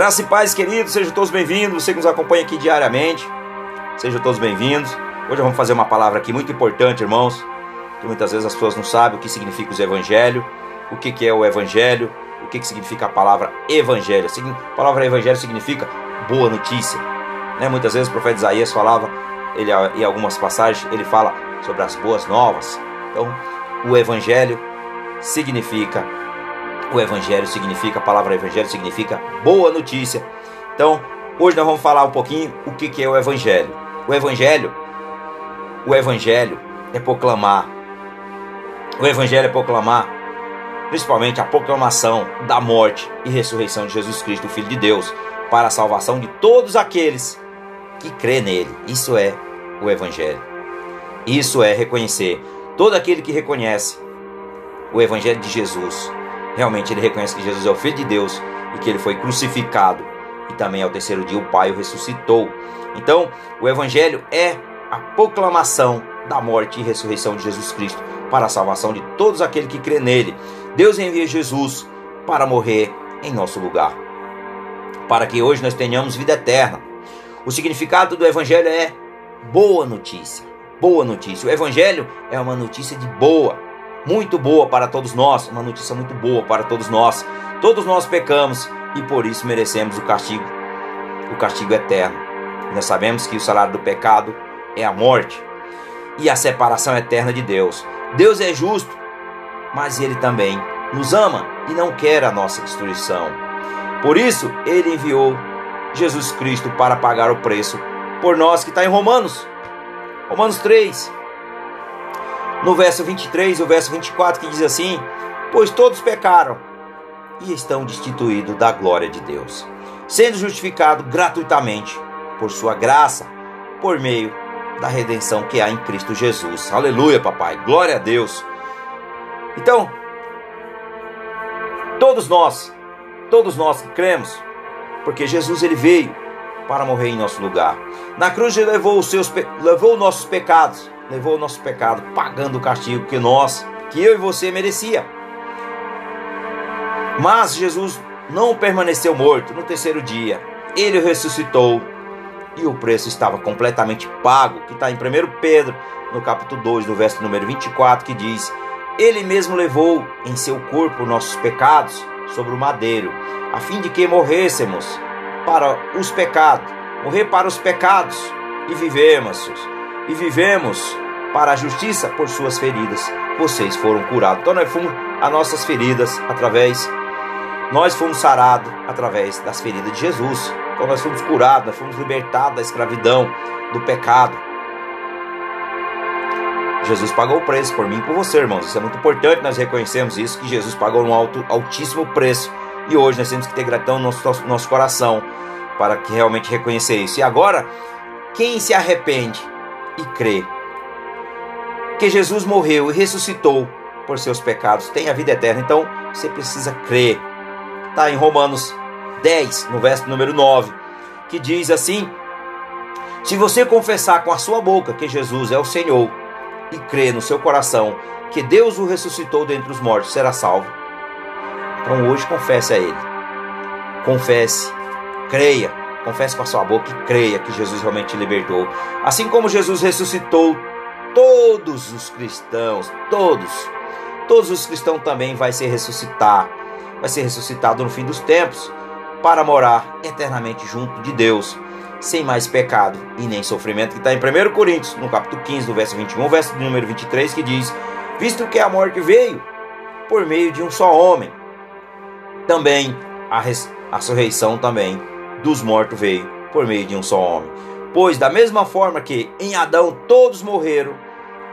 Graça e paz, queridos, sejam todos bem-vindos. Você que nos acompanha aqui diariamente, sejam todos bem-vindos. Hoje vamos fazer uma palavra aqui muito importante, irmãos, que muitas vezes as pessoas não sabem o que significa o evangelho, o que, que é o evangelho, o que, que significa a palavra evangelho. A palavra evangelho significa boa notícia. Né? Muitas vezes o profeta Isaías falava, ele, em algumas passagens, ele fala sobre as boas novas. Então, o evangelho significa o evangelho significa, a palavra evangelho significa boa notícia. Então, hoje nós vamos falar um pouquinho o que, que é o evangelho. O evangelho, o evangelho é proclamar. O evangelho é proclamar, principalmente a proclamação da morte e ressurreição de Jesus Cristo, o Filho de Deus, para a salvação de todos aqueles que crê nele. Isso é o evangelho. Isso é reconhecer todo aquele que reconhece o evangelho de Jesus realmente ele reconhece que Jesus é o Filho de Deus e que ele foi crucificado e também ao terceiro dia o Pai o ressuscitou. Então, o Evangelho é a proclamação da morte e ressurreição de Jesus Cristo para a salvação de todos aqueles que crê nele. Deus envia Jesus para morrer em nosso lugar, para que hoje nós tenhamos vida eterna. O significado do Evangelho é boa notícia. Boa notícia. O Evangelho é uma notícia de boa muito boa para todos nós, uma notícia muito boa para todos nós. Todos nós pecamos e por isso merecemos o castigo, o castigo eterno. Nós sabemos que o salário do pecado é a morte e a separação eterna de Deus. Deus é justo, mas ele também nos ama e não quer a nossa destruição. Por isso, ele enviou Jesus Cristo para pagar o preço por nós, que está em Romanos. Romanos 3, no verso 23 e o verso 24 que diz assim: Pois todos pecaram e estão destituídos da glória de Deus, sendo justificado gratuitamente por sua graça, por meio da redenção que há em Cristo Jesus. Aleluia, papai. Glória a Deus. Então, todos nós, todos nós que cremos, porque Jesus ele veio para morrer em nosso lugar. Na cruz ele levou os seus levou nossos pecados levou o nosso pecado, pagando o castigo que nós, que eu e você merecia. Mas Jesus não permaneceu morto no terceiro dia. Ele ressuscitou e o preço estava completamente pago, que está em 1 Pedro, no capítulo 2, no verso número 24, que diz: Ele mesmo levou em seu corpo nossos pecados sobre o madeiro, a fim de que morrêssemos para os pecados, morrer para os pecados e vivemos e vivemos para a justiça por suas feridas. Vocês foram curados. Então nós fomos as nossas feridas através nós fomos sarados através das feridas de Jesus. Então nós fomos curados, nós fomos libertados da escravidão, do pecado. Jesus pagou o preço por mim e por você, irmãos. Isso é muito importante, nós reconhecemos isso, que Jesus pagou um alto, altíssimo preço. E hoje nós temos que ter gratidão no nosso, nosso, nosso coração para que realmente reconhecer isso. E agora, quem se arrepende e crê que Jesus morreu e ressuscitou por seus pecados, tem a vida eterna. Então você precisa crer. Está em Romanos 10, no verso número 9, que diz assim: Se você confessar com a sua boca que Jesus é o Senhor e crer no seu coração que Deus o ressuscitou dentre os mortos, será salvo. Então hoje confesse a Ele. Confesse, creia, confesse com a sua boca e creia que Jesus realmente te libertou. Assim como Jesus ressuscitou todos os cristãos, todos, todos os cristãos também vai se ressuscitar, vai ser ressuscitado no fim dos tempos para morar eternamente junto de Deus, sem mais pecado e nem sofrimento, que está em 1 Coríntios, no capítulo 15, no verso 21, verso número 23, que diz: Visto que a morte veio por meio de um só homem, também a, a ressurreição também dos mortos veio por meio de um só homem. Pois, da mesma forma que em Adão todos morreram,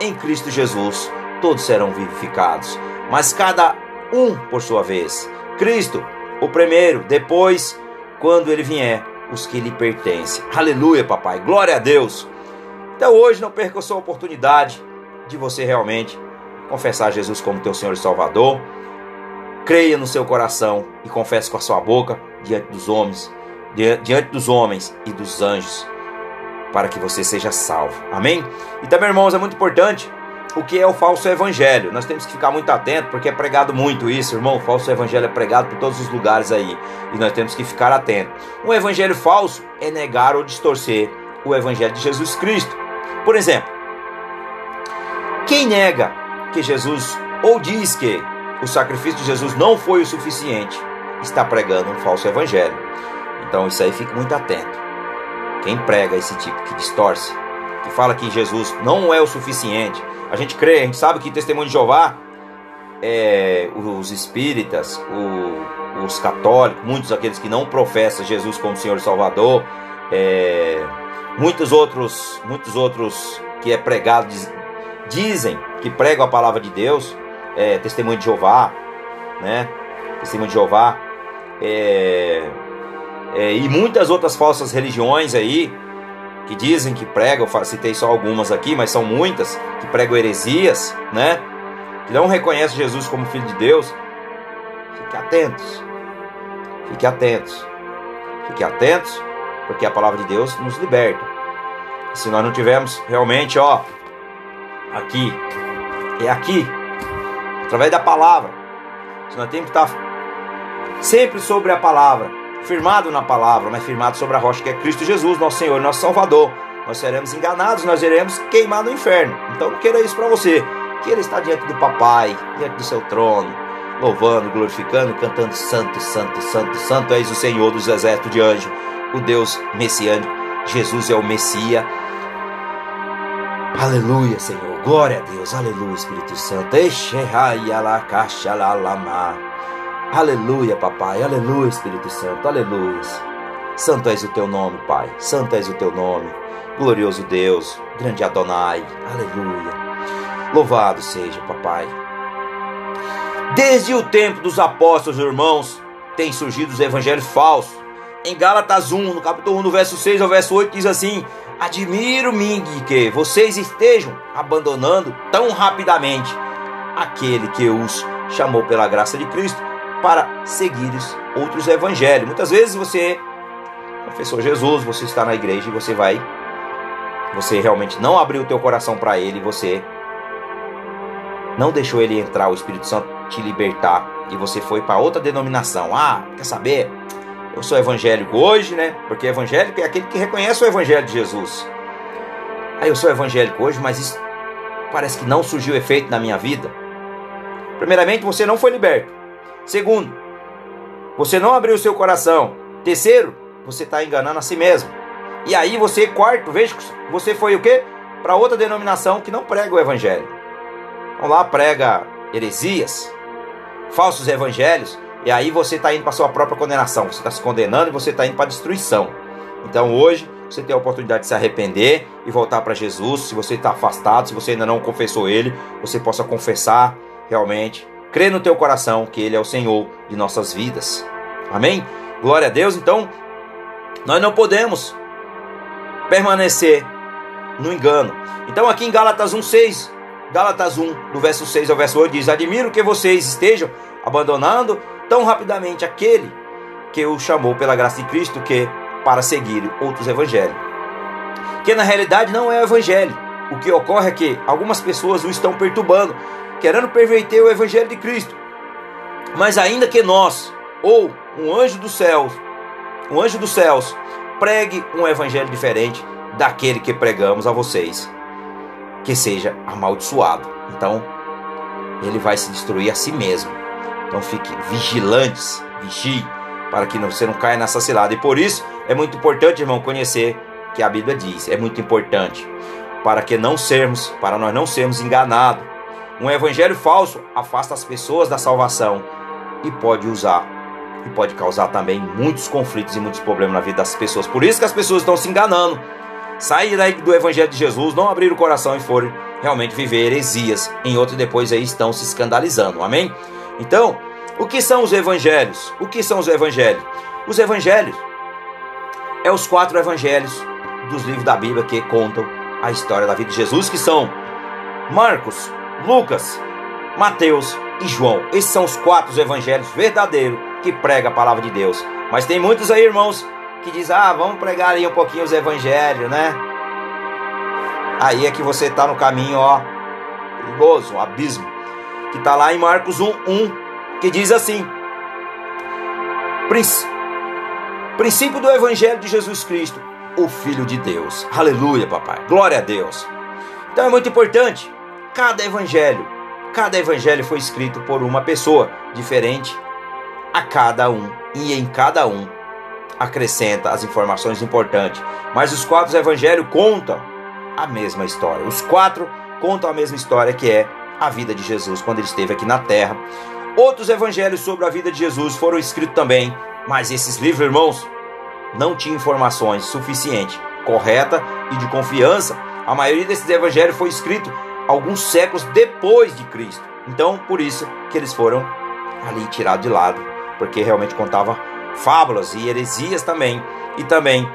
em Cristo Jesus todos serão vivificados, mas cada um por sua vez. Cristo, o primeiro, depois, quando ele vier, os que lhe pertencem. Aleluia, papai, glória a Deus. Então hoje não perca a sua oportunidade de você realmente confessar Jesus como teu Senhor e Salvador. Creia no seu coração e confesse com a sua boca diante dos homens, diante dos homens e dos anjos para que você seja salvo. Amém? E também, irmãos, é muito importante o que é o falso evangelho. Nós temos que ficar muito atento porque é pregado muito isso, irmão. O falso evangelho é pregado por todos os lugares aí e nós temos que ficar atentos. Um evangelho falso é negar ou distorcer o evangelho de Jesus Cristo. Por exemplo, quem nega que Jesus ou diz que o sacrifício de Jesus não foi o suficiente, está pregando um falso evangelho. Então isso aí fique muito atento. Quem prega esse tipo que distorce, que fala que Jesus não é o suficiente, a gente crê, a gente sabe que testemunho de Jeová, é, os espíritas, o, os católicos, muitos aqueles que não professam Jesus como Senhor e Salvador, é, muitos outros, muitos outros que é pregado dizem que pregam a palavra de Deus, é, testemunho de Jeová, né? Testemunho de Jeová, é, é, e muitas outras falsas religiões aí que dizem que pregam, citei só algumas aqui, mas são muitas que pregam heresias, né? Que não reconhecem Jesus como Filho de Deus. Fique atentos, fique atentos, fique atentos, porque a palavra de Deus nos liberta. se nós não tivermos realmente, ó, aqui, é aqui, através da palavra, se nós temos que estar sempre sobre a palavra, firmado na palavra, mas firmado sobre a rocha que é Cristo Jesus, nosso Senhor, nosso Salvador. Nós seremos enganados, nós iremos queimar no inferno. Então não queira isso para você. Queira estar diante do Papai, diante do seu trono, louvando, glorificando, cantando Santo, Santo, Santo, Santo és o Senhor dos exércitos de anjos, o Deus messiânico. Jesus é o Messias. Aleluia, Senhor. Glória a Deus. Aleluia, Espírito Santo. Aleluia, papai. Aleluia, Espírito Santo. Aleluia. Santo és o teu nome, Pai. Santo és o teu nome. Glorioso Deus, grande Adonai. Aleluia. Louvado seja, papai. Desde o tempo dos apóstolos, irmãos, tem surgido os evangelhos falsos. Em Gálatas 1, no capítulo 1, no verso 6 ao verso 8, diz assim: Admiro-me que vocês estejam abandonando tão rapidamente aquele que os chamou pela graça de Cristo para seguir outros evangelhos. Muitas vezes você confessou Jesus, você está na igreja e você vai, você realmente não abriu o teu coração para Ele, você não deixou Ele entrar, o Espírito Santo te libertar e você foi para outra denominação. Ah, quer saber? Eu sou evangélico hoje, né? Porque evangélico é aquele que reconhece o evangelho de Jesus. Aí eu sou evangélico hoje, mas isso parece que não surgiu efeito na minha vida. Primeiramente, você não foi liberto. Segundo, você não abriu seu coração. Terceiro, você está enganando a si mesmo. E aí você, quarto, veja você foi o quê? Para outra denominação que não prega o evangelho. Vamos lá, prega heresias, falsos evangelhos, e aí você está indo para sua própria condenação. Você está se condenando e você está indo para destruição. Então hoje você tem a oportunidade de se arrepender e voltar para Jesus. Se você está afastado, se você ainda não confessou Ele, você possa confessar realmente Crê no teu coração que Ele é o Senhor de nossas vidas. Amém? Glória a Deus. Então, nós não podemos permanecer no engano. Então, aqui em Gálatas 1,6, Gálatas 1, do verso 6 ao verso 8, diz: Admiro que vocês estejam abandonando tão rapidamente aquele que o chamou pela graça de Cristo que para seguir outros evangelhos. Que na realidade não é o evangelho. O que ocorre é que algumas pessoas o estão perturbando querendo perverter o evangelho de Cristo. Mas ainda que nós, ou um anjo dos céus, um anjo dos céus, pregue um evangelho diferente daquele que pregamos a vocês, que seja amaldiçoado. Então, ele vai se destruir a si mesmo. Então, fique vigilantes, vigie, para que você não caia nessa cilada. E por isso é muito importante, irmão, conhecer que a Bíblia diz. É muito importante para que não sermos, para nós não sermos enganados um evangelho falso afasta as pessoas da salvação e pode usar e pode causar também muitos conflitos e muitos problemas na vida das pessoas. Por isso que as pessoas estão se enganando. Saírem do evangelho de Jesus, não abrir o coração e forem realmente viver heresias em outro depois aí estão se escandalizando. Amém? Então, o que são os evangelhos? O que são os evangelhos? Os evangelhos é os quatro evangelhos dos livros da Bíblia que contam a história da vida de Jesus, que são Marcos, Lucas, Mateus e João. Esses são os quatro evangelhos verdadeiros que prega a palavra de Deus. Mas tem muitos aí, irmãos, que dizem: ah, vamos pregar aí um pouquinho os evangelhos, né? Aí é que você está no caminho, ó, perigoso, um abismo, que está lá em Marcos 1, 1, que diz assim: Princípio do Evangelho de Jesus Cristo, o Filho de Deus. Aleluia, papai. Glória a Deus. Então é muito importante. Cada evangelho, cada evangelho foi escrito por uma pessoa diferente a cada um. E em cada um acrescenta as informações importantes. Mas os quatro evangelhos contam a mesma história. Os quatro contam a mesma história que é a vida de Jesus quando ele esteve aqui na terra. Outros evangelhos sobre a vida de Jesus foram escritos também, mas esses livros, irmãos, não tinham informações suficientes, correta e de confiança. A maioria desses evangelhos foi escrito alguns séculos depois de Cristo. Então, por isso que eles foram ali tirados de lado, porque realmente contava fábulas e heresias também, e também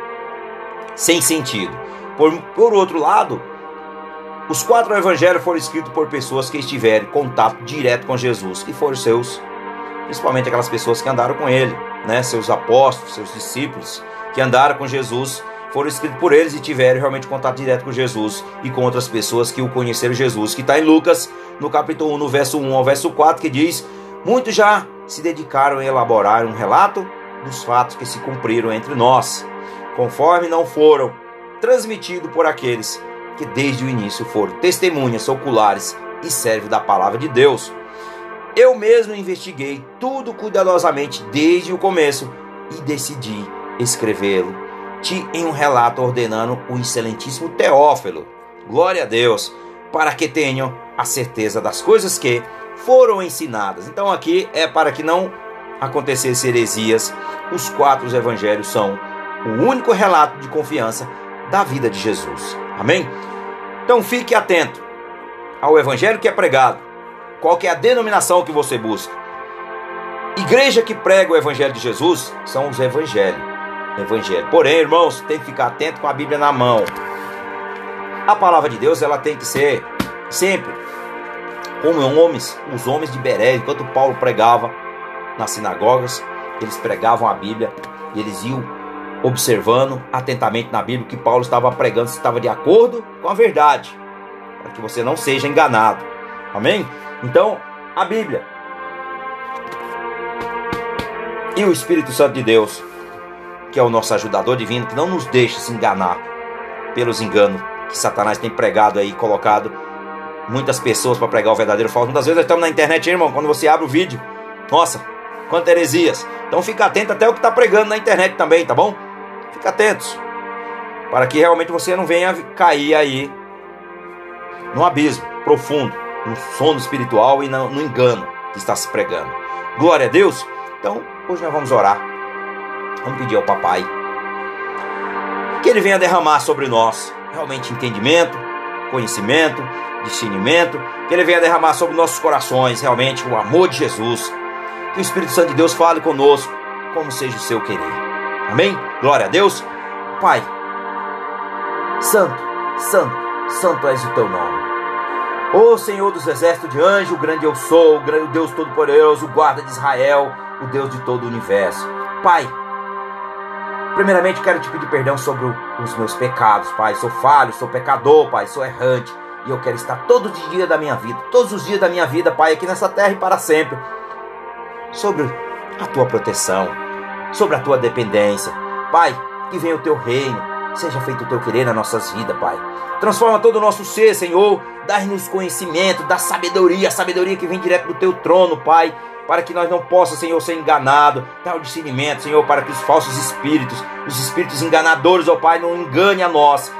sem sentido. Por, por outro lado, os quatro evangelhos foram escritos por pessoas que estiveram em contato direto com Jesus, que foram seus, principalmente aquelas pessoas que andaram com ele, né, seus apóstolos, seus discípulos, que andaram com Jesus, foram escritos por eles e tiveram realmente contato direto com Jesus e com outras pessoas que o conheceram Jesus, que está em Lucas, no capítulo 1, no verso 1 ao verso 4, que diz: Muitos já se dedicaram a elaborar um relato dos fatos que se cumpriram entre nós, conforme não foram transmitidos por aqueles que desde o início foram testemunhas oculares e servem da palavra de Deus. Eu mesmo investiguei tudo cuidadosamente desde o começo e decidi escrevê-lo te em um relato ordenando o excelentíssimo Teófilo. Glória a Deus, para que tenham a certeza das coisas que foram ensinadas. Então aqui é para que não acontecesse heresias. Os quatro evangelhos são o único relato de confiança da vida de Jesus. Amém? Então fique atento ao evangelho que é pregado qual que é a denominação que você busca? Igreja que prega o evangelho de Jesus são os evangelhos. Evangelho. Porém, irmãos, tem que ficar atento com a Bíblia na mão. A palavra de Deus, ela tem que ser sempre como homens, os homens de Beré, enquanto Paulo pregava nas sinagogas, eles pregavam a Bíblia e eles iam observando atentamente na Bíblia o que Paulo estava pregando, se estava de acordo com a verdade, para que você não seja enganado. Amém? Então, a Bíblia e o Espírito Santo de Deus, que é o nosso ajudador divino, que não nos deixa se enganar pelos enganos que Satanás tem pregado aí, colocado muitas pessoas para pregar o verdadeiro falso. Muitas vezes nós estamos na internet, irmão, quando você abre o vídeo, nossa, quantas heresias. Então fica atento até o que está pregando na internet também, tá bom? Fica atentos. Para que realmente você não venha cair aí no abismo profundo no sono espiritual e no engano que está se pregando. Glória a Deus. Então, hoje nós vamos orar. Vamos pedir ao Papai que Ele venha derramar sobre nós realmente entendimento, conhecimento, discernimento, que Ele venha derramar sobre nossos corações realmente o amor de Jesus. Que o Espírito Santo de Deus fale conosco, como seja o seu querer. Amém? Glória a Deus. Pai, Santo, Santo, Santo és o teu nome. Ô Senhor dos exércitos de anjo, o grande eu sou, o Deus Todo-Poderoso, o guarda de Israel, o Deus de todo o universo. Pai, primeiramente quero te pedir perdão sobre os meus pecados, Pai. Sou falho, sou pecador, Pai, sou errante. E eu quero estar todos os dias da minha vida, todos os dias da minha vida, Pai, aqui nessa terra e para sempre, sobre a tua proteção, sobre a tua dependência. Pai, que venha o teu reino, Seja feito o teu querer nas nossas vidas, Pai. Transforma todo o nosso ser, Senhor. Dá-nos conhecimento, dá sabedoria, a sabedoria que vem direto do teu trono, Pai. Para que nós não possamos, Senhor, ser enganado. Dá o discernimento, Senhor, para que os falsos espíritos, os espíritos enganadores, ó Pai, não engane a nós.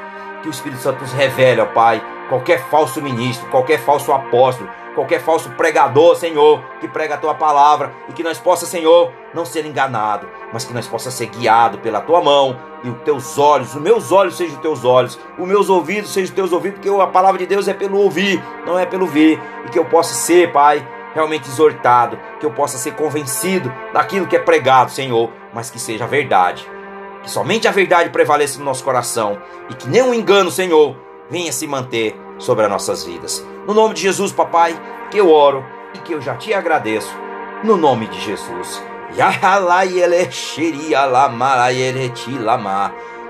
Que o Espírito Santo nos revele, ó Pai, qualquer falso ministro, qualquer falso apóstolo, qualquer falso pregador, Senhor, que prega a tua palavra e que nós possa, Senhor, não ser enganado, mas que nós possa ser guiado pela tua mão e os teus olhos, os meus olhos sejam os teus olhos, os meus ouvidos sejam os teus ouvidos, porque a palavra de Deus é pelo ouvir, não é pelo ver, e que eu possa ser, Pai, realmente exortado, que eu possa ser convencido daquilo que é pregado, Senhor, mas que seja verdade. Somente a verdade prevaleça no nosso coração e que nenhum engano, Senhor, venha se manter sobre as nossas vidas. No nome de Jesus, papai, que eu oro e que eu já te agradeço. No nome de Jesus.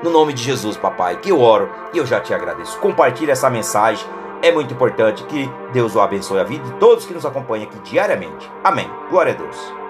No nome de Jesus, papai, que eu oro e eu já te agradeço. Compartilhe essa mensagem é muito importante. Que Deus o abençoe a vida de todos que nos acompanham aqui diariamente. Amém. Glória a Deus.